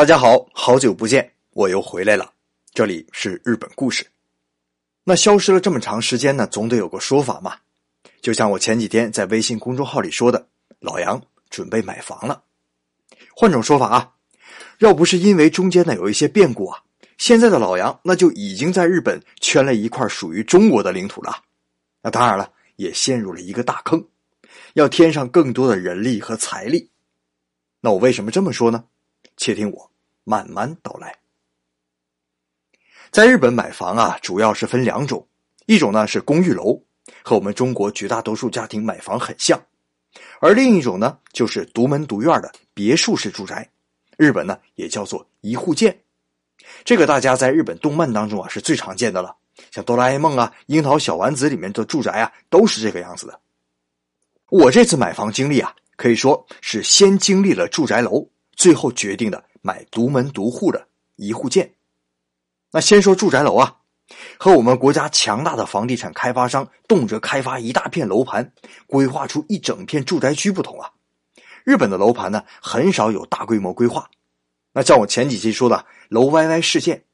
大家好，好久不见，我又回来了。这里是日本故事。那消失了这么长时间呢，总得有个说法嘛。就像我前几天在微信公众号里说的，老杨准备买房了。换种说法啊，要不是因为中间呢有一些变故啊，现在的老杨那就已经在日本圈了一块属于中国的领土了。那当然了，也陷入了一个大坑，要添上更多的人力和财力。那我为什么这么说呢？且听我慢慢道来。在日本买房啊，主要是分两种，一种呢是公寓楼，和我们中国绝大多数家庭买房很像；而另一种呢就是独门独院的别墅式住宅，日本呢也叫做一户建。这个大家在日本动漫当中啊是最常见的了，像哆啦 A 梦啊、樱桃小丸子里面的住宅啊都是这个样子的。我这次买房经历啊，可以说是先经历了住宅楼。最后决定的买独门独户的一户建。那先说住宅楼啊，和我们国家强大的房地产开发商动辄开发一大片楼盘，规划出一整片住宅区不同啊。日本的楼盘呢，很少有大规模规划。那像我前几期说的楼歪歪事件，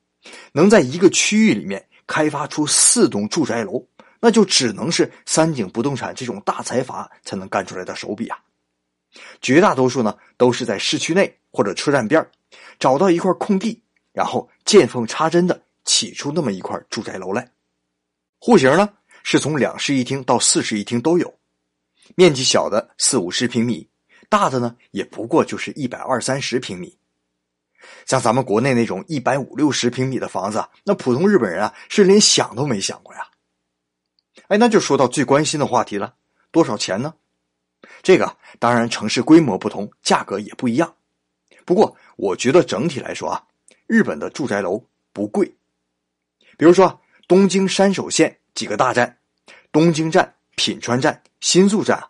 能在一个区域里面开发出四栋住宅楼，那就只能是三井不动产这种大财阀才能干出来的手笔啊。绝大多数呢，都是在市区内或者车站边找到一块空地，然后见缝插针的起出那么一块住宅楼来。户型呢，是从两室一厅到四室一厅都有，面积小的四五十平米，大的呢也不过就是一百二三十平米。像咱们国内那种一百五六十平米的房子，那普通日本人啊是连想都没想过呀。哎，那就说到最关心的话题了，多少钱呢？这个当然，城市规模不同，价格也不一样。不过，我觉得整体来说啊，日本的住宅楼不贵。比如说，东京山手线几个大站，东京站、品川站、新宿站，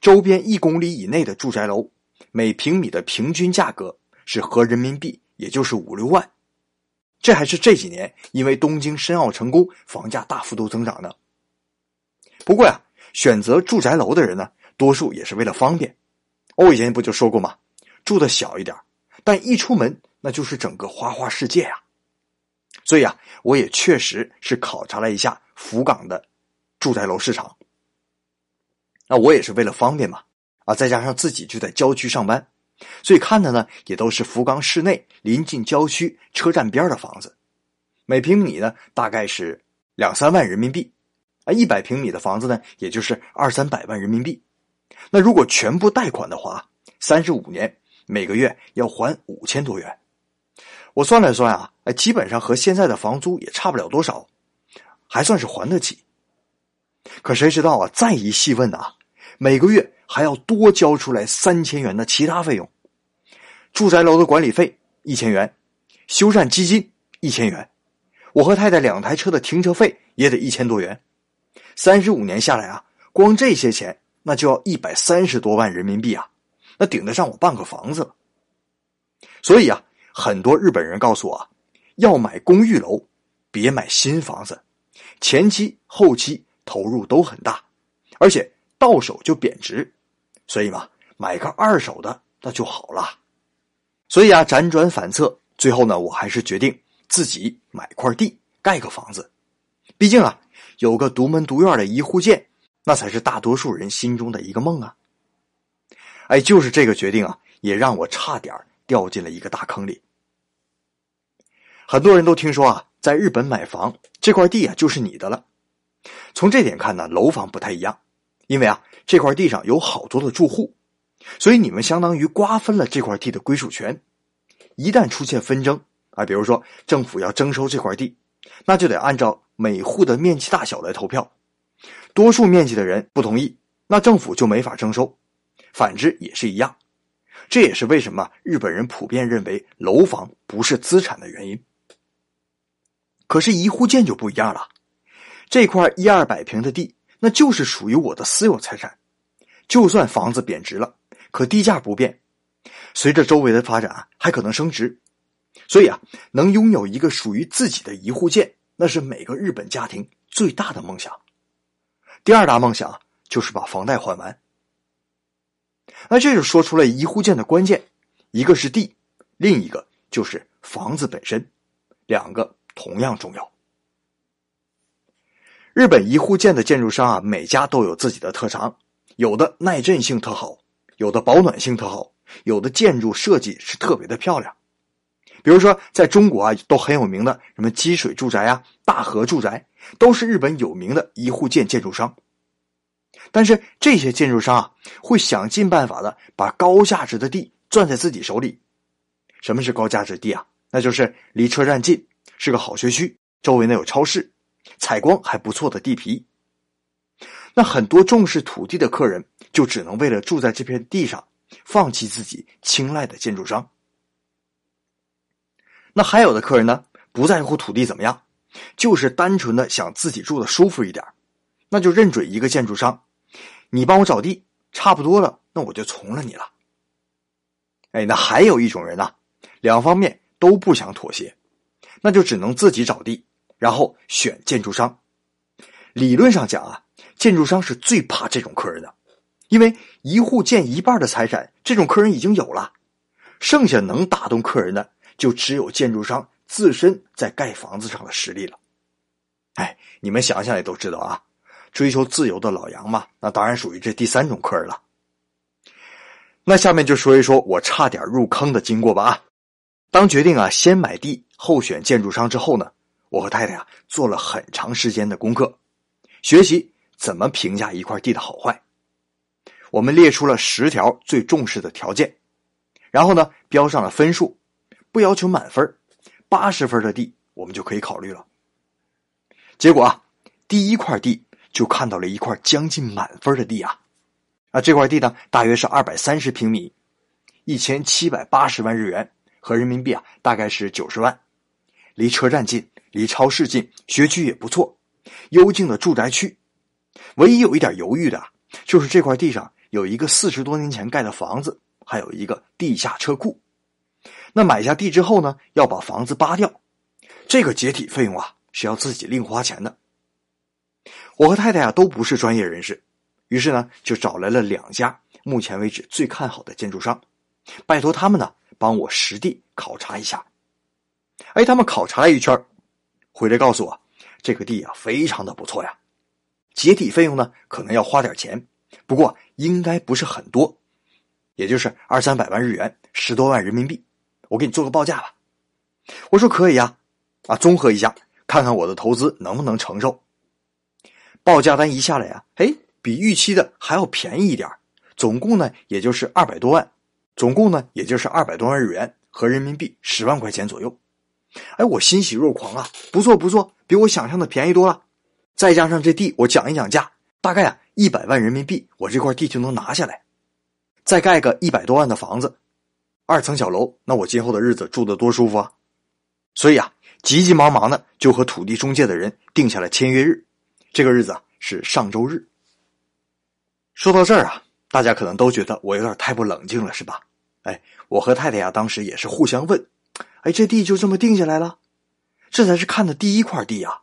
周边一公里以内的住宅楼，每平米的平均价格是合人民币也就是五六万。这还是这几年因为东京申奥成功，房价大幅度增长的。不过呀，选择住宅楼的人呢？多数也是为了方便，我以前不就说过吗？住的小一点，但一出门那就是整个花花世界呀。所以啊，我也确实是考察了一下福冈的住宅楼市场。那我也是为了方便嘛，啊，再加上自己就在郊区上班，所以看的呢也都是福冈市内临近郊区车站边的房子，每平米呢大概是两三万人民币，啊，一百平米的房子呢也就是二三百万人民币。那如果全部贷款的话，三十五年每个月要还五千多元，我算了算啊，哎，基本上和现在的房租也差不了多少，还算是还得起。可谁知道啊，再一细问啊，每个月还要多交出来三千元的其他费用，住宅楼的管理费一千元，修缮基金一千元，我和太太两台车的停车费也得一千多元，三十五年下来啊，光这些钱。那就要一百三十多万人民币啊，那顶得上我半个房子了。所以啊，很多日本人告诉我，要买公寓楼，别买新房子，前期后期投入都很大，而且到手就贬值。所以嘛，买个二手的那就好了。所以啊，辗转反侧，最后呢，我还是决定自己买块地，盖个房子。毕竟啊，有个独门独院的一户建。那才是大多数人心中的一个梦啊！哎，就是这个决定啊，也让我差点掉进了一个大坑里。很多人都听说啊，在日本买房这块地啊就是你的了。从这点看呢，楼房不太一样，因为啊这块地上有好多的住户，所以你们相当于瓜分了这块地的归属权。一旦出现纷争啊，比如说政府要征收这块地，那就得按照每户的面积大小来投票。多数面积的人不同意，那政府就没法征收。反之也是一样，这也是为什么日本人普遍认为楼房不是资产的原因。可是，一户建就不一样了，这块一二百平的地，那就是属于我的私有财产。就算房子贬值了，可地价不变，随着周围的发展还可能升值。所以啊，能拥有一个属于自己的一户建，那是每个日本家庭最大的梦想。第二大梦想就是把房贷还完。那这就说出了一户建的关键，一个是地，另一个就是房子本身，两个同样重要。日本一户建的建筑商啊，每家都有自己的特长，有的耐震性特好，有的保暖性特好，有的建筑设计是特别的漂亮。比如说，在中国啊，都很有名的什么积水住宅啊、大和住宅，都是日本有名的一户建建筑商。但是这些建筑商啊，会想尽办法的把高价值的地攥在自己手里。什么是高价值地啊？那就是离车站近，是个好学区，周围呢有超市，采光还不错的地皮。那很多重视土地的客人，就只能为了住在这片地上，放弃自己青睐的建筑商。那还有的客人呢，不在乎土地怎么样，就是单纯的想自己住的舒服一点，那就认准一个建筑商，你帮我找地，差不多了，那我就从了你了。哎，那还有一种人呢，两方面都不想妥协，那就只能自己找地，然后选建筑商。理论上讲啊，建筑商是最怕这种客人的，因为一户建一半的财产，这种客人已经有了，剩下能打动客人的。就只有建筑商自身在盖房子上的实力了。哎，你们想想也都知道啊，追求自由的老杨嘛，那当然属于这第三种客人了。那下面就说一说我差点入坑的经过吧啊。当决定啊先买地后选建筑商之后呢，我和太太啊做了很长时间的功课，学习怎么评价一块地的好坏。我们列出了十条最重视的条件，然后呢标上了分数。不要求满分，八十分的地我们就可以考虑了。结果啊，第一块地就看到了一块将近满分的地啊！啊，这块地呢，大约是二百三十平米，一千七百八十万日元，和人民币啊，大概是九十万。离车站近，离超市近，学区也不错，幽静的住宅区。唯一有一点犹豫的，就是这块地上有一个四十多年前盖的房子，还有一个地下车库。那买下地之后呢，要把房子扒掉，这个解体费用啊是要自己另花钱的。我和太太啊都不是专业人士，于是呢就找来了两家目前为止最看好的建筑商，拜托他们呢帮我实地考察一下。哎，他们考察了一圈，回来告诉我，这个地啊非常的不错呀，解体费用呢可能要花点钱，不过应该不是很多，也就是二三百万日元，十多万人民币。我给你做个报价吧，我说可以呀，啊，综合一下，看看我的投资能不能承受。报价单一下来呀，哎，比预期的还要便宜一点总共呢也就是二百多万，总共呢也就是二百多万日元和人民币十万块钱左右。哎，我欣喜若狂啊，不错不错，比我想象的便宜多了。再加上这地，我讲一讲价，大概啊一百万人民币，我这块地就能拿下来，再盖个一百多万的房子。二层小楼，那我今后的日子住的多舒服啊！所以啊，急急忙忙的就和土地中介的人定下了签约日，这个日子啊是上周日。说到这儿啊，大家可能都觉得我有点太不冷静了，是吧？哎，我和太太呀，当时也是互相问：哎，这地就这么定下来了？这才是看的第一块地啊，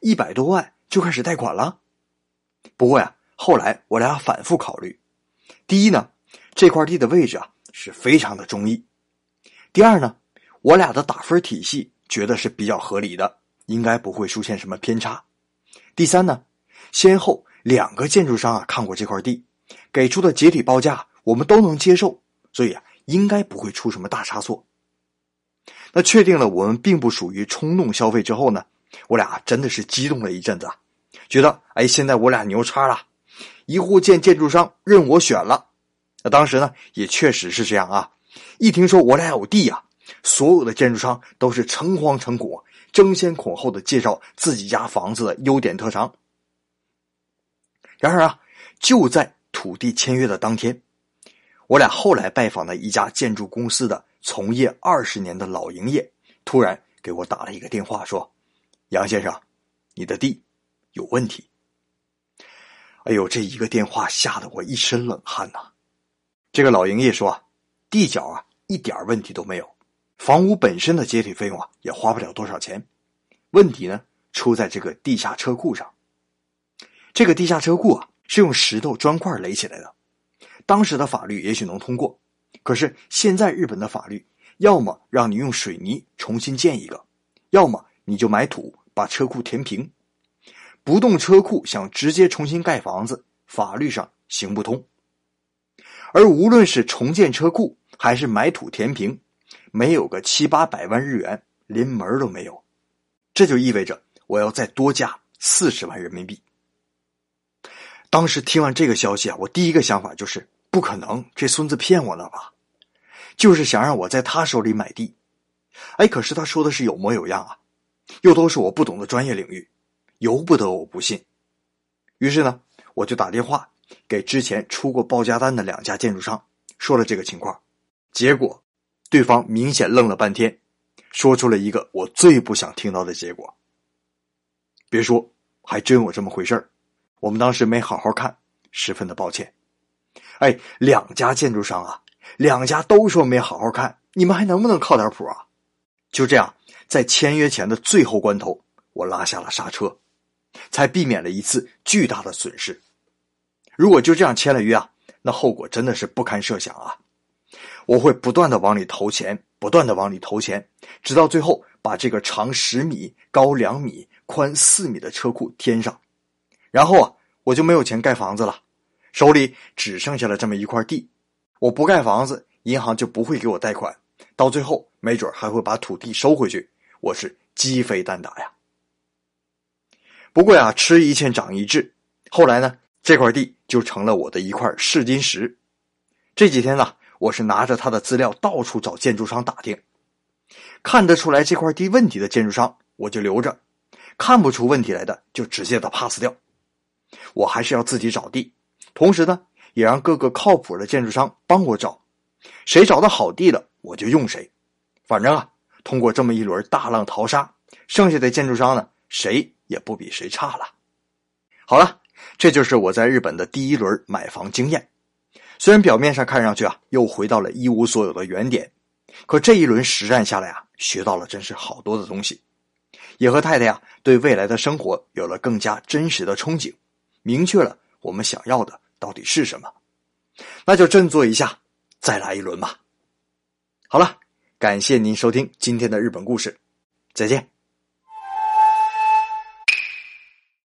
一百多万就开始贷款了。不过呀，后来我俩反复考虑，第一呢，这块地的位置啊。是非常的中意。第二呢，我俩的打分体系觉得是比较合理的，应该不会出现什么偏差。第三呢，先后两个建筑商啊看过这块地，给出的解体报价我们都能接受，所以啊应该不会出什么大差错。那确定了我们并不属于冲动消费之后呢，我俩真的是激动了一阵子，觉得哎现在我俩牛叉了，一户建建筑商任我选了。那当时呢，也确实是这样啊！一听说我俩有地呀，所有的建筑商都是诚惶诚恐、争先恐后的介绍自己家房子的优点特长。然而啊，就在土地签约的当天，我俩后来拜访的一家建筑公司的从业二十年的老营业，突然给我打了一个电话，说：“杨先生，你的地有问题。”哎呦，这一个电话吓得我一身冷汗呐！这个老营业说啊：“地角啊，一点问题都没有，房屋本身的解体费用啊，也花不了多少钱。问题呢，出在这个地下车库上。这个地下车库啊，是用石头砖块垒起来的。当时的法律也许能通过，可是现在日本的法律要么让你用水泥重新建一个，要么你就买土把车库填平。不动车库想直接重新盖房子，法律上行不通。而无论是重建车库还是买土填平，没有个七八百万日元，连门都没有。这就意味着我要再多加四十万人民币。当时听完这个消息啊，我第一个想法就是不可能，这孙子骗我呢吧？就是想让我在他手里买地。哎，可是他说的是有模有样啊，又都是我不懂的专业领域，由不得我不信。于是呢，我就打电话给之前出过报价单的两家建筑商，说了这个情况。结果，对方明显愣了半天，说出了一个我最不想听到的结果。别说，还真有这么回事。我们当时没好好看，十分的抱歉。哎，两家建筑商啊，两家都说没好好看，你们还能不能靠点谱啊？就这样，在签约前的最后关头，我拉下了刹车，才避免了一次巨大的损失。如果就这样签了约啊，那后果真的是不堪设想啊！我会不断的往里投钱，不断的往里投钱，直到最后把这个长十米、高两米、宽四米的车库填上。然后啊，我就没有钱盖房子了，手里只剩下了这么一块地。我不盖房子，银行就不会给我贷款，到最后没准还会把土地收回去。我是鸡飞蛋打呀。不过呀，吃一堑长一智，后来呢，这块地就成了我的一块试金石。这几天呢，我是拿着他的资料到处找建筑商打听，看得出来这块地问题的建筑商我就留着，看不出问题来的就直接的 pass 掉。我还是要自己找地，同时呢，也让各个靠谱的建筑商帮我找，谁找到好地了，我就用谁。反正啊，通过这么一轮大浪淘沙，剩下的建筑商呢，谁也不比谁差了。好了，这就是我在日本的第一轮买房经验。虽然表面上看上去啊，又回到了一无所有的原点，可这一轮实战下来啊，学到了真是好多的东西，也和太太呀对未来的生活有了更加真实的憧憬。明确了我们想要的到底是什么，那就振作一下，再来一轮吧。好了，感谢您收听今天的日本故事，再见。